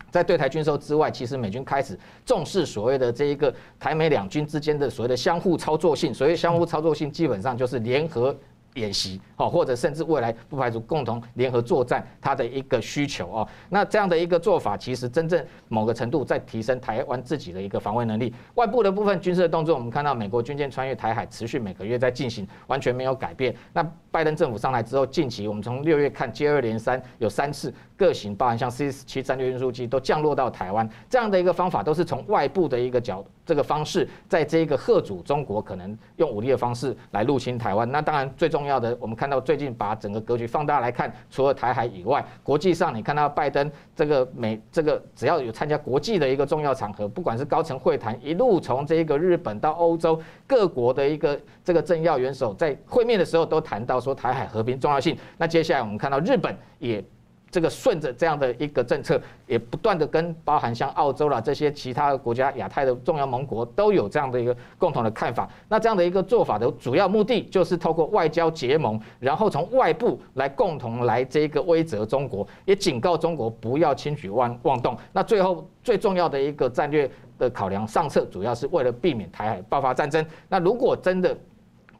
在对台军售之外，其实美军开始重视所谓的这一个台美两军之间的所谓的相互操作性。所谓相互操作性，基本上就是联合。演习哦，或者甚至未来不排除共同联合作战，它的一个需求哦。那这样的一个做法，其实真正某个程度在提升台湾自己的一个防卫能力。外部的部分军事的动作，我们看到美国军舰穿越台海，持续每个月在进行，完全没有改变。那拜登政府上来之后，近期我们从六月看，接二连三有三次各型，包含像 C 七战略运输机都降落到台湾，这样的一个方法都是从外部的一个角度。这个方式，在这个吓阻中国可能用武力的方式来入侵台湾。那当然最重要的，我们看到最近把整个格局放大来看，除了台海以外，国际上你看到拜登这个美这个只要有参加国际的一个重要场合，不管是高层会谈，一路从这个日本到欧洲各国的一个这个政要元首在会面的时候都谈到说台海和平重要性。那接下来我们看到日本也。这个顺着这样的一个政策，也不断的跟包含像澳洲啦这些其他的国家、亚太的重要盟国都有这样的一个共同的看法。那这样的一个做法的主要目的，就是透过外交结盟，然后从外部来共同来这个威慑中国，也警告中国不要轻举妄妄动。那最后最重要的一个战略的考量上策，主要是为了避免台海爆发战争。那如果真的，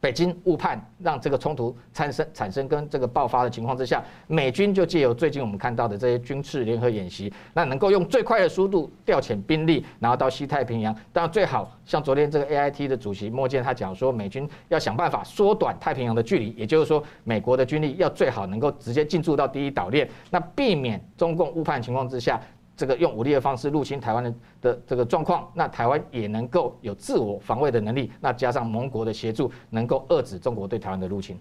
北京误判，让这个冲突产生产生跟这个爆发的情况之下，美军就借由最近我们看到的这些军事联合演习，那能够用最快的速度调遣兵力，然后到西太平洋。当然最好像昨天这个 AIT 的主席莫健他讲说，美军要想办法缩短太平洋的距离，也就是说，美国的军力要最好能够直接进驻到第一岛链，那避免中共误判情况之下。这个用武力的方式入侵台湾的的这个状况，那台湾也能够有自我防卫的能力，那加上盟国的协助，能够遏制中国对台湾的入侵。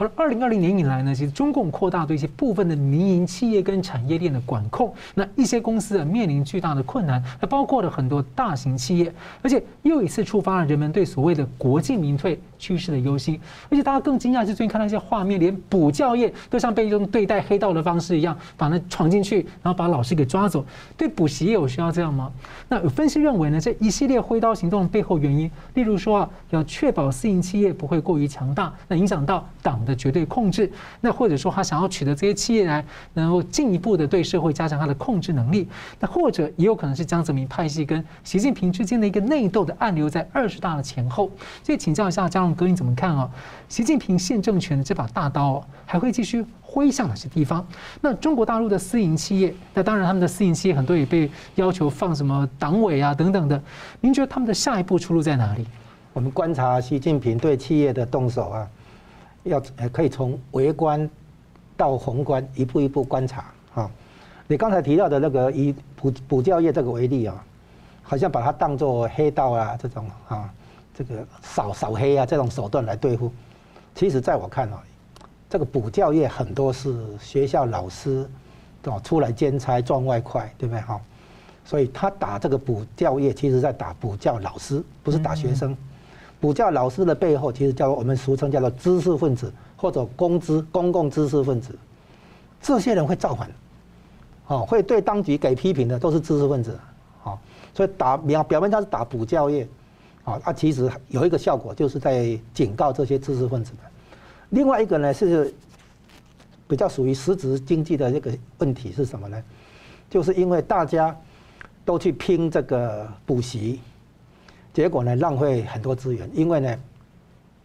好了，二零二零年以来呢，其实中共扩大对一些部分的民营企业跟产业链的管控，那一些公司啊面临巨大的困难，还包括了很多大型企业，而且又一次触发了人们对所谓的国进民退趋势的忧心。而且大家更惊讶是，最近看到一些画面，连补教业都像被一种对待黑道的方式一样，把那闯进去，然后把老师给抓走。对补习业有需要这样吗？那有分析认为呢，这一系列挥刀行动背后原因，例如说啊，要确保私营企业不会过于强大，那影响到党的。的绝对控制，那或者说他想要取得这些企业来，能够进一步的对社会加强他的控制能力，那或者也有可能是江泽民派系跟习近平之间的一个内斗的暗流在二十大的前后。所以请教一下佳龙哥，你怎么看啊？习近平现政权的这把大刀还会继续挥向哪些地方？那中国大陆的私营企业，那当然他们的私营企业很多也被要求放什么党委啊等等的，您觉得他们的下一步出路在哪里？我们观察习近平对企业的动手啊。要，可以从微观到宏观一步一步观察啊。你刚才提到的那个以补补教业这个为例啊，好像把它当作黑道啊这种啊，这个扫扫黑啊这种手段来对付。其实在我看啊，这个补教业很多是学校老师哦出来兼差赚外快，对不对哈？所以他打这个补教业，其实在打补教老师，不是打学生。补教老师的背后，其实叫我们俗称叫做知识分子或者公知公共知识分子，这些人会造反，哦，会对当局给批评的都是知识分子，哦，所以打表表面上是打补教业，啊，它其实有一个效果，就是在警告这些知识分子的。另外一个呢是比较属于实质经济的这个问题是什么呢？就是因为大家都去拼这个补习。结果呢，浪费很多资源，因为呢，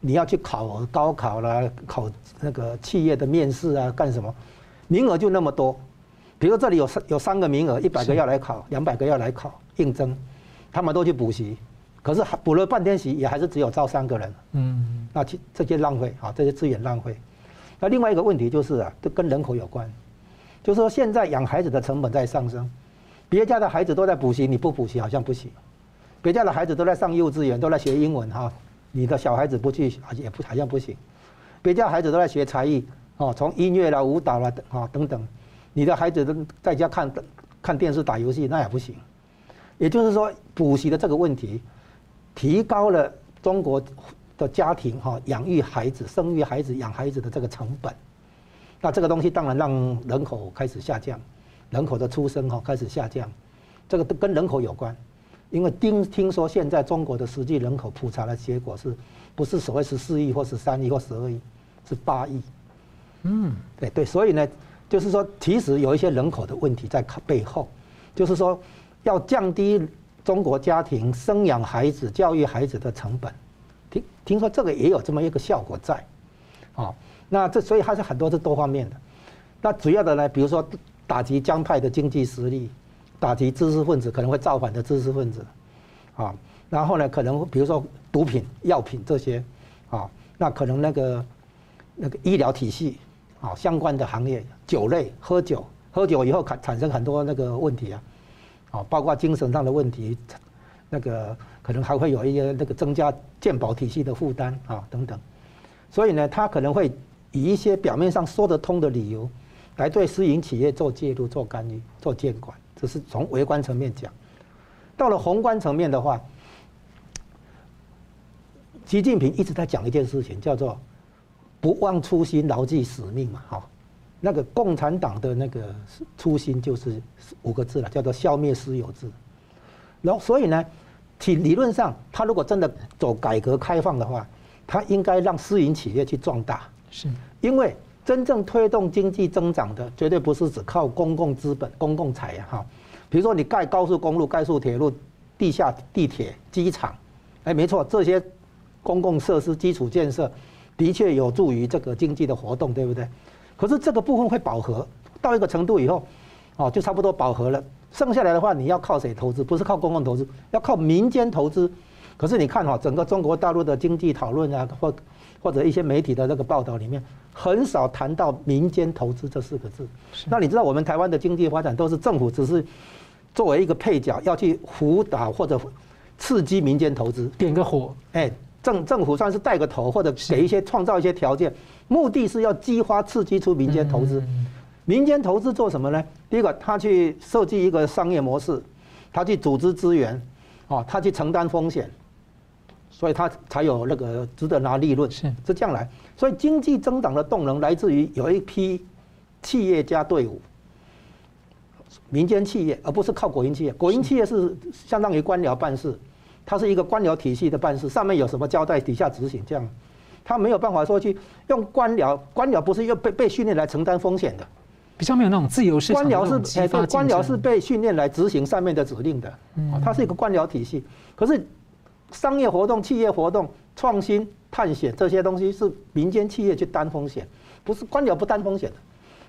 你要去考高考啦，考那个企业的面试啊，干什么？名额就那么多。比如这里有三有三个名额，一百个要来考，两百个要来考应征，他们都去补习，可是补了半天习，也还是只有招三个人。嗯，那这这些浪费啊，这些资源浪费。那另外一个问题就是啊，这跟人口有关，就是说现在养孩子的成本在上升，别家的孩子都在补习，你不补习好像不行。别家的孩子都在上幼稚园，都在学英文哈，你的小孩子不去，也不好像不行。别家孩子都在学才艺哦，从音乐啦、舞蹈啦啊等等，你的孩子都在家看看电视、打游戏，那也不行。也就是说，补习的这个问题，提高了中国的家庭哈养育孩子、生育孩子、养孩子的这个成本。那这个东西当然让人口开始下降，人口的出生哈开始下降，这个跟人口有关。因为听听说现在中国的实际人口普查的结果是，不是所谓十四亿或十三亿或十二亿，是八亿。嗯，对对，所以呢，就是说，其实有一些人口的问题在背后，就是说，要降低中国家庭生养孩子、教育孩子的成本。听听说这个也有这么一个效果在，啊，那这所以还是很多是多方面的。那主要的呢，比如说打击江派的经济实力。打击知识分子可能会造反的知识分子，啊，然后呢，可能比如说毒品、药品这些，啊，那可能那个那个医疗体系啊相关的行业，酒类喝酒，喝酒以后产产生很多那个问题啊，啊，包括精神上的问题，那个可能还会有一些那个增加健保体系的负担啊等等，所以呢，他可能会以一些表面上说得通的理由，来对私营企业做介入、做干预、做监管。这是从微观层面讲，到了宏观层面的话，习近平一直在讲一件事情，叫做“不忘初心，牢记使命”嘛，哈，那个共产党的那个初心就是五个字了，叫做消灭私有制。然后，所以呢，其理论上，他如果真的走改革开放的话，他应该让私营企业去壮大，是因为。真正推动经济增长的，绝对不是只靠公共资本、公共财呀，哈。比如说你盖高速公路、盖速铁路、地下地铁、机场，哎，没错，这些公共设施基础建设的确有助于这个经济的活动，对不对？可是这个部分会饱和，到一个程度以后，哦，就差不多饱和了。剩下来的话，你要靠谁投资？不是靠公共投资，要靠民间投资。可是你看哈，整个中国大陆的经济讨论啊，或或者一些媒体的那个报道里面。很少谈到民间投资这四个字。那你知道我们台湾的经济发展都是政府只是作为一个配角，要去辅导或者刺激民间投资，点个火。哎，政政府算是带个头，或者给一些创造一些条件，目的是要激发刺激出民间投资。民间投资做什么呢？第一个，他去设计一个商业模式，他去组织资源，哦，他去承担风险。所以它才有那个值得拿利润，是是这样来。所以经济增长的动能来自于有一批企业家队伍，民间企业，而不是靠国营企业。国营企业是相当于官僚办事，它是一个官僚体系的办事，上面有什么交代，底下执行这样。他没有办法说去用官僚，官僚不是要被被训练来承担风险的，比较没有那种自由市场。官僚是哎对，官僚是被训练来执行上面的指令的，嗯它是一个官僚体系，可是。商业活动、企业活动、创新、探险这些东西是民间企业去担风险，不是官僚不担风险的，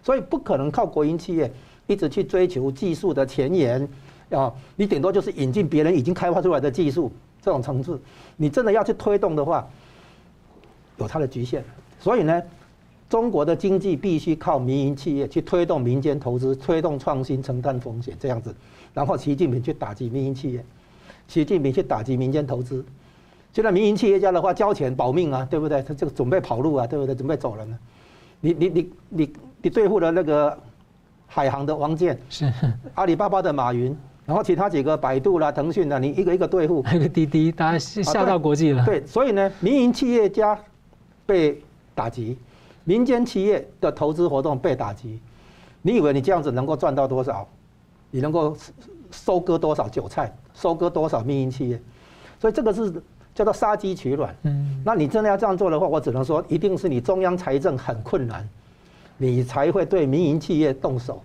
所以不可能靠国营企业一直去追求技术的前沿啊！你顶多就是引进别人已经开发出来的技术这种层次，你真的要去推动的话，有它的局限。所以呢，中国的经济必须靠民营企业去推动民间投资、推动创新、承担风险这样子，然后习近平去打击民营企业。习近平去打击民间投资，现在民营企业家的话交钱保命啊，对不对？他这个准备跑路啊，对不对？准备走人了。你你你你你对付了那个海航的王健，是阿里巴巴的马云，然后其他几个百度啦、腾讯啦，你一个一个对付，还有个滴滴，大家吓到国际了。对，所以呢，民营企业家被打击，民间企业的投资活动被打击。你以为你这样子能够赚到多少？你能够收割多少韭菜？收割多少民营企业？所以这个是叫做杀鸡取卵。嗯，那你真的要这样做的话，我只能说，一定是你中央财政很困难，你才会对民营企业动手，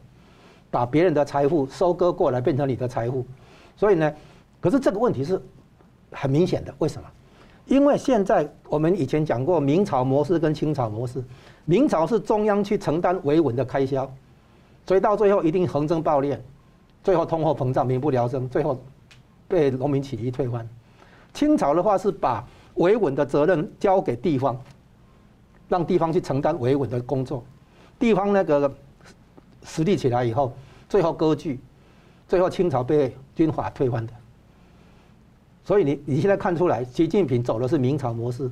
把别人的财富收割过来变成你的财富。所以呢，可是这个问题是很明显的，为什么？因为现在我们以前讲过明朝模式跟清朝模式，明朝是中央去承担维稳的开销。所以到最后一定横征暴敛，最后通货膨胀、民不聊生，最后被农民起义推翻。清朝的话是把维稳的责任交给地方，让地方去承担维稳的工作。地方那个实力起来以后，最后割据，最后清朝被军阀推翻的。所以你你现在看出来，习近平走的是明朝模式，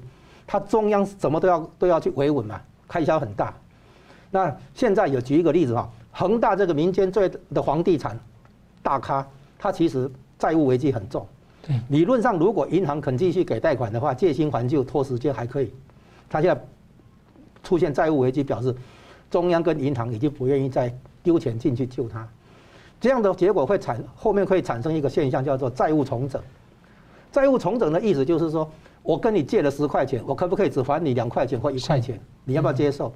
他中央什么都要都要去维稳嘛，开销很大。那现在有举一个例子哈。恒大这个民间最的房地产大咖，他其实债务危机很重。对，理论上如果银行肯继续给贷款的话，借新还旧拖时间还可以。他现在出现债务危机，表示中央跟银行已经不愿意再丢钱进去救他。这样的结果会产后面会产生一个现象，叫做债务重整。债务重整的意思就是说，我跟你借了十块钱，我可不可以只还你两块钱或一块钱？你要不要接受？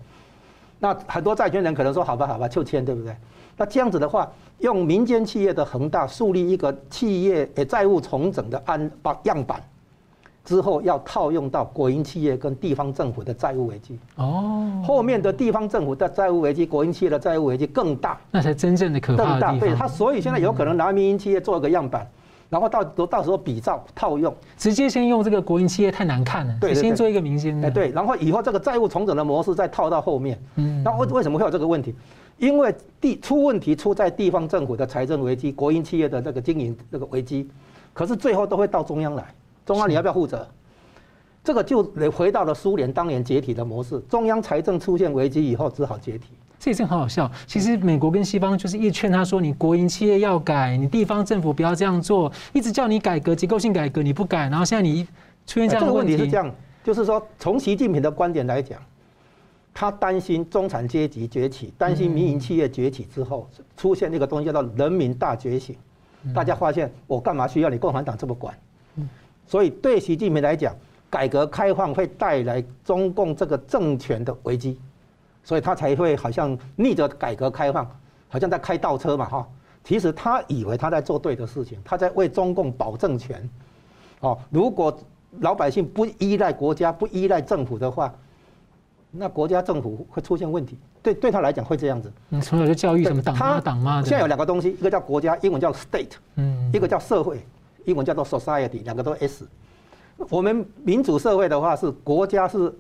那很多债权人可能说：“好吧，好吧，就签，对不对？”那这样子的话，用民间企业的恒大树立一个企业诶债务重整的安把样板，之后要套用到国营企业跟地方政府的债务危机。哦，后面的地方政府的债务危机，国营企业的债务危机更大，那才真正的可怕。对，他所以现在有可能拿民营企业做一个样板。然后到到时候比照套用，直接先用这个国营企业太难看了，对，先做一个民间的。哎，对，然后以后这个债务重整的模式再套到后面。嗯，那为为什么会有这个问题？因为地出问题出在地方政府的财政危机，国营企业的这个经营这个危机，可是最后都会到中央来，中央你要不要负责？这个就回到了苏联当年解体的模式，中央财政出现危机以后只好解体。这也真很好笑。其实美国跟西方就是一直劝他说：“你国营企业要改，你地方政府不要这样做，一直叫你改革结构性改革，你不改。”然后现在你出现这样的问题。这个问题是这样，就是说从习近平的观点来讲，他担心中产阶级崛起，担心民营企业崛起之后出现那个东西叫做人民大觉醒。大家发现我干嘛需要你共产党这么管？所以对习近平来讲，改革开放会带来中共这个政权的危机。所以他才会好像逆着改革开放，好像在开倒车嘛哈。其实他以为他在做对的事情，他在为中共保政权。哦，如果老百姓不依赖国家、不依赖政府的话，那国家政府会出现问题。对，对他来讲会这样子。你从小就教育什么党妈党妈。现在有两个东西，一个叫国家，英文叫 state，嗯，一个叫社会，英文叫做 society，两个都 s。我们民主社会的话是国家是。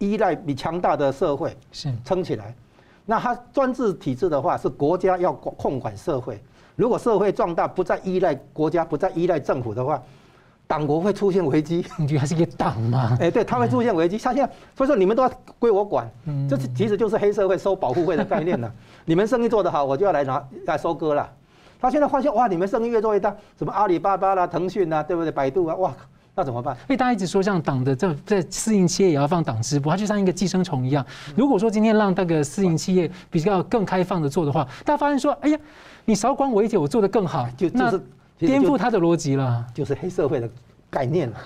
依赖比强大的社会是撑起来，那他专制体制的话是国家要控管社会。如果社会壮大，不再依赖国家，不再依赖政府的话，党国会出现危机。你觉得还是一个党吗？哎，对，他会出现危机。他现在所以说你们都要归我管，这是其实就是黑社会收保护费的概念了。你们生意做得好，我就要来拿来收割了。他现在发现哇，你们生意越做越大，什么阿里巴巴啦、腾讯啊，对不对？百度啊，哇。那怎么办？因为大家一直说，像党的这这私营企业也要放党支部，它就像一个寄生虫一样。如果说今天让那个私营企业比较更开放的做的话，大家发现说，哎呀，你少管我一点，我做得更好，就就是颠覆他的逻辑了，就是黑社会的概念了。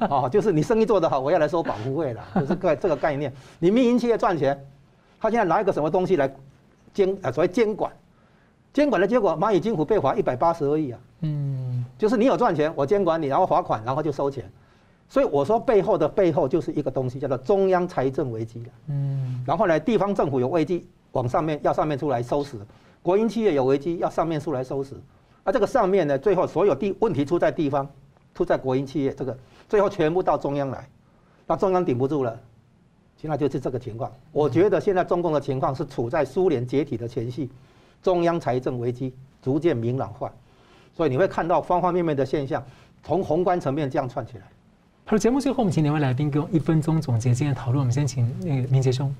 哦，就是你生意做得好，我要来收保护费了，就是个这个概念。你民营企业赚钱，他现在拿一个什么东西来监啊？所谓监管，监管的结果，蚂蚁金服被罚一百八十二亿啊。嗯。就是你有赚钱，我监管你，然后罚款，然后就收钱。所以我说背后的背后就是一个东西，叫做中央财政危机了。嗯。然后呢，地方政府有危机，往上面要上面出来收拾；国营企业有危机，要上面出来收拾。而这个上面呢，最后所有地问题出在地方，出在国营企业，这个最后全部到中央来，那中央顶不住了，现在就是这个情况。我觉得现在中共的情况是处在苏联解体的前夕，中央财政危机逐渐明朗化。所以你会看到方方面面的现象，从宏观层面这样串起来。好，节目最后我们请两位来宾给我一分钟总结今天讨论。我们先请那个明杰兄。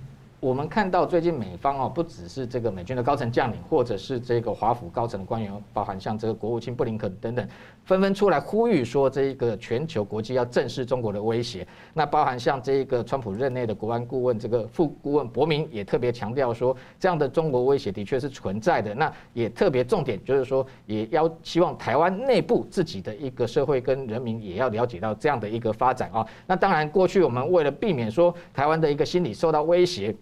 我们看到最近美方哦，不只是这个美军的高层将领，或者是这个华府高层的官员，包含像这个国务卿布林肯等等，纷纷出来呼吁说，这一个全球国际要正视中国的威胁。那包含像这一个川普任内的国安顾问这个副顾问伯明也特别强调说，这样的中国威胁的确是存在的。那也特别重点就是说，也要希望台湾内部自己的一个社会跟人民也要了解到这样的一个发展啊。那当然，过去我们为了避免说台湾的一个心理受到威胁。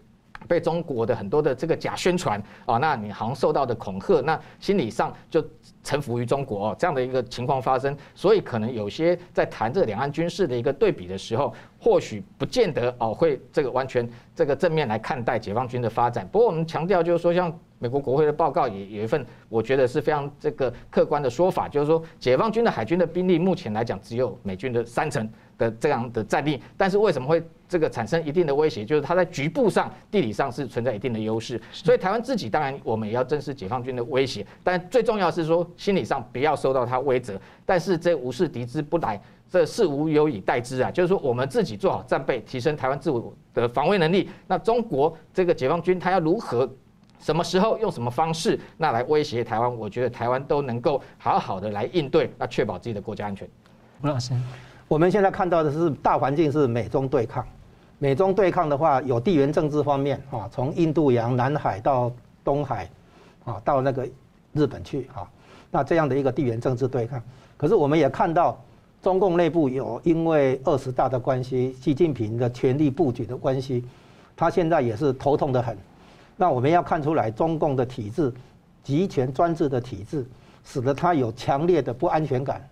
被中国的很多的这个假宣传啊，那你好像受到的恐吓，那心理上就臣服于中国哦，这样的一个情况发生，所以可能有些在谈这两岸军事的一个对比的时候，或许不见得哦会这个完全这个正面来看待解放军的发展。不过我们强调就是说，像美国国会的报告也有一份，我觉得是非常这个客观的说法，就是说解放军的海军的兵力目前来讲只有美军的三成。的这样的战力，但是为什么会这个产生一定的威胁？就是它在局部上、地理上是存在一定的优势。所以台湾自己当然我们也要正视解放军的威胁，但最重要是说心理上不要受到它威责。但是这无视敌之不来，这事无有以待之啊！就是说我们自己做好战备，提升台湾自我的防卫能力。那中国这个解放军他要如何、什么时候用什么方式，那来威胁台湾？我觉得台湾都能够好好的来应对，那确保自己的国家安全。吴老师。我们现在看到的是大环境是美中对抗，美中对抗的话有地缘政治方面啊，从印度洋、南海到东海，啊，到那个日本去啊，那这样的一个地缘政治对抗。可是我们也看到中共内部有因为二十大的关系，习近平的权力布局的关系，他现在也是头痛得很。那我们要看出来，中共的体制，集权专制的体制，使得他有强烈的不安全感。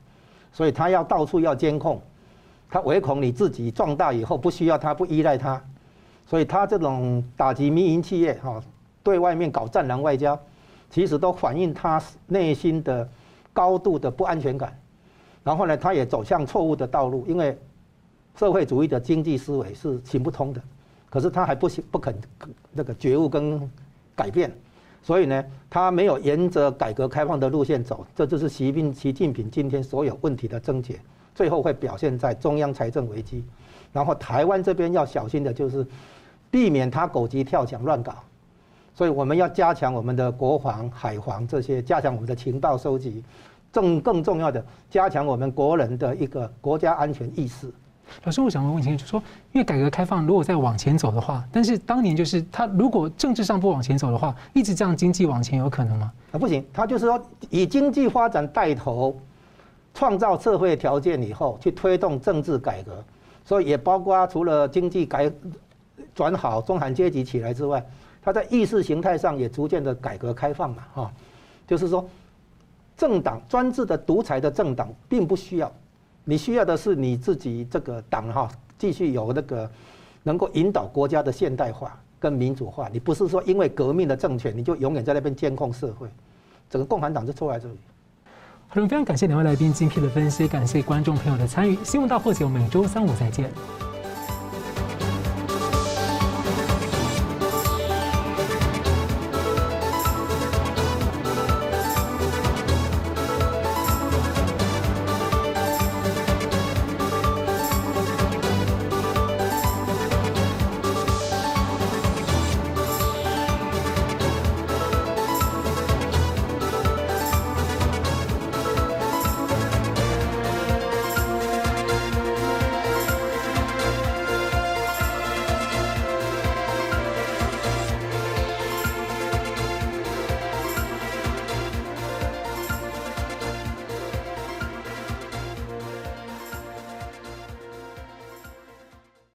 所以他要到处要监控，他唯恐你自己壮大以后不需要他，不依赖他，所以他这种打击民营企业哈，对外面搞战狼外交，其实都反映他内心的高度的不安全感。然后呢，他也走向错误的道路，因为社会主义的经济思维是行不通的，可是他还不行不肯那个觉悟跟改变。所以呢，他没有沿着改革开放的路线走，这就是习近习近平今天所有问题的症结，最后会表现在中央财政危机。然后台湾这边要小心的就是，避免他狗急跳墙乱搞。所以我们要加强我们的国防、海防这些，加强我们的情报收集，更更重要的，加强我们国人的一个国家安全意识。老师，我想问问清楚，就是说，因为改革开放如果再往前走的话，但是当年就是他如果政治上不往前走的话，一直这样经济往前有可能吗？啊，不行，他就是说以经济发展带头，创造社会条件以后，去推动政治改革，所以也包括除了经济改转好，中产阶级起来之外，他在意识形态上也逐渐的改革开放嘛，哈，就是说，政党专制的独裁的政党并不需要。你需要的是你自己这个党哈，继续有那个能够引导国家的现代化跟民主化。你不是说因为革命的政权，你就永远在那边监控社会。整个共产党就坐在这里。好的，非常感谢两位来宾精辟的分析，感谢观众朋友的参与。新闻大破解，我每周三五再见。